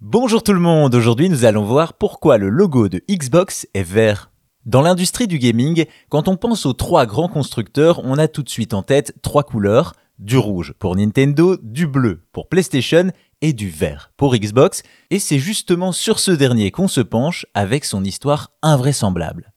Bonjour tout le monde, aujourd'hui nous allons voir pourquoi le logo de Xbox est vert. Dans l'industrie du gaming, quand on pense aux trois grands constructeurs, on a tout de suite en tête trois couleurs, du rouge pour Nintendo, du bleu pour PlayStation et du vert pour Xbox, et c'est justement sur ce dernier qu'on se penche avec son histoire invraisemblable.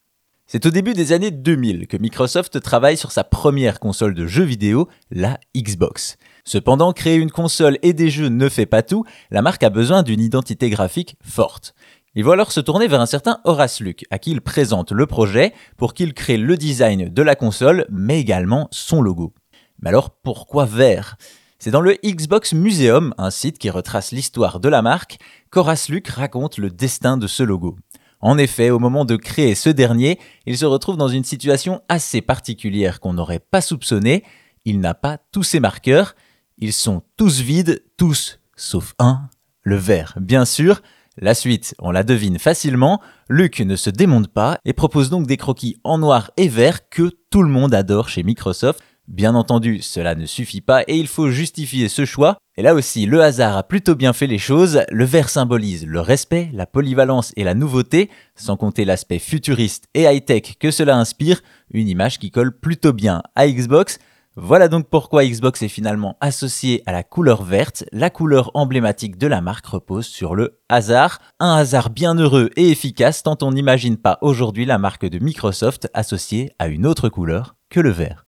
C'est au début des années 2000 que Microsoft travaille sur sa première console de jeux vidéo, la Xbox. Cependant, créer une console et des jeux ne fait pas tout, la marque a besoin d'une identité graphique forte. Il va alors se tourner vers un certain Horace Luke, à qui il présente le projet pour qu'il crée le design de la console, mais également son logo. Mais alors pourquoi vert? C'est dans le Xbox Museum, un site qui retrace l'histoire de la marque, qu'Horace Luke raconte le destin de ce logo. En effet, au moment de créer ce dernier, il se retrouve dans une situation assez particulière qu'on n'aurait pas soupçonnée. Il n'a pas tous ses marqueurs. Ils sont tous vides, tous, sauf un, le vert, bien sûr. La suite, on la devine facilement. Luc ne se démonte pas et propose donc des croquis en noir et vert que tout le monde adore chez Microsoft. Bien entendu, cela ne suffit pas et il faut justifier ce choix. Et là aussi, le hasard a plutôt bien fait les choses. Le vert symbolise le respect, la polyvalence et la nouveauté, sans compter l'aspect futuriste et high-tech que cela inspire, une image qui colle plutôt bien à Xbox. Voilà donc pourquoi Xbox est finalement associé à la couleur verte. La couleur emblématique de la marque repose sur le hasard. Un hasard bien heureux et efficace tant on n'imagine pas aujourd'hui la marque de Microsoft associée à une autre couleur que le vert.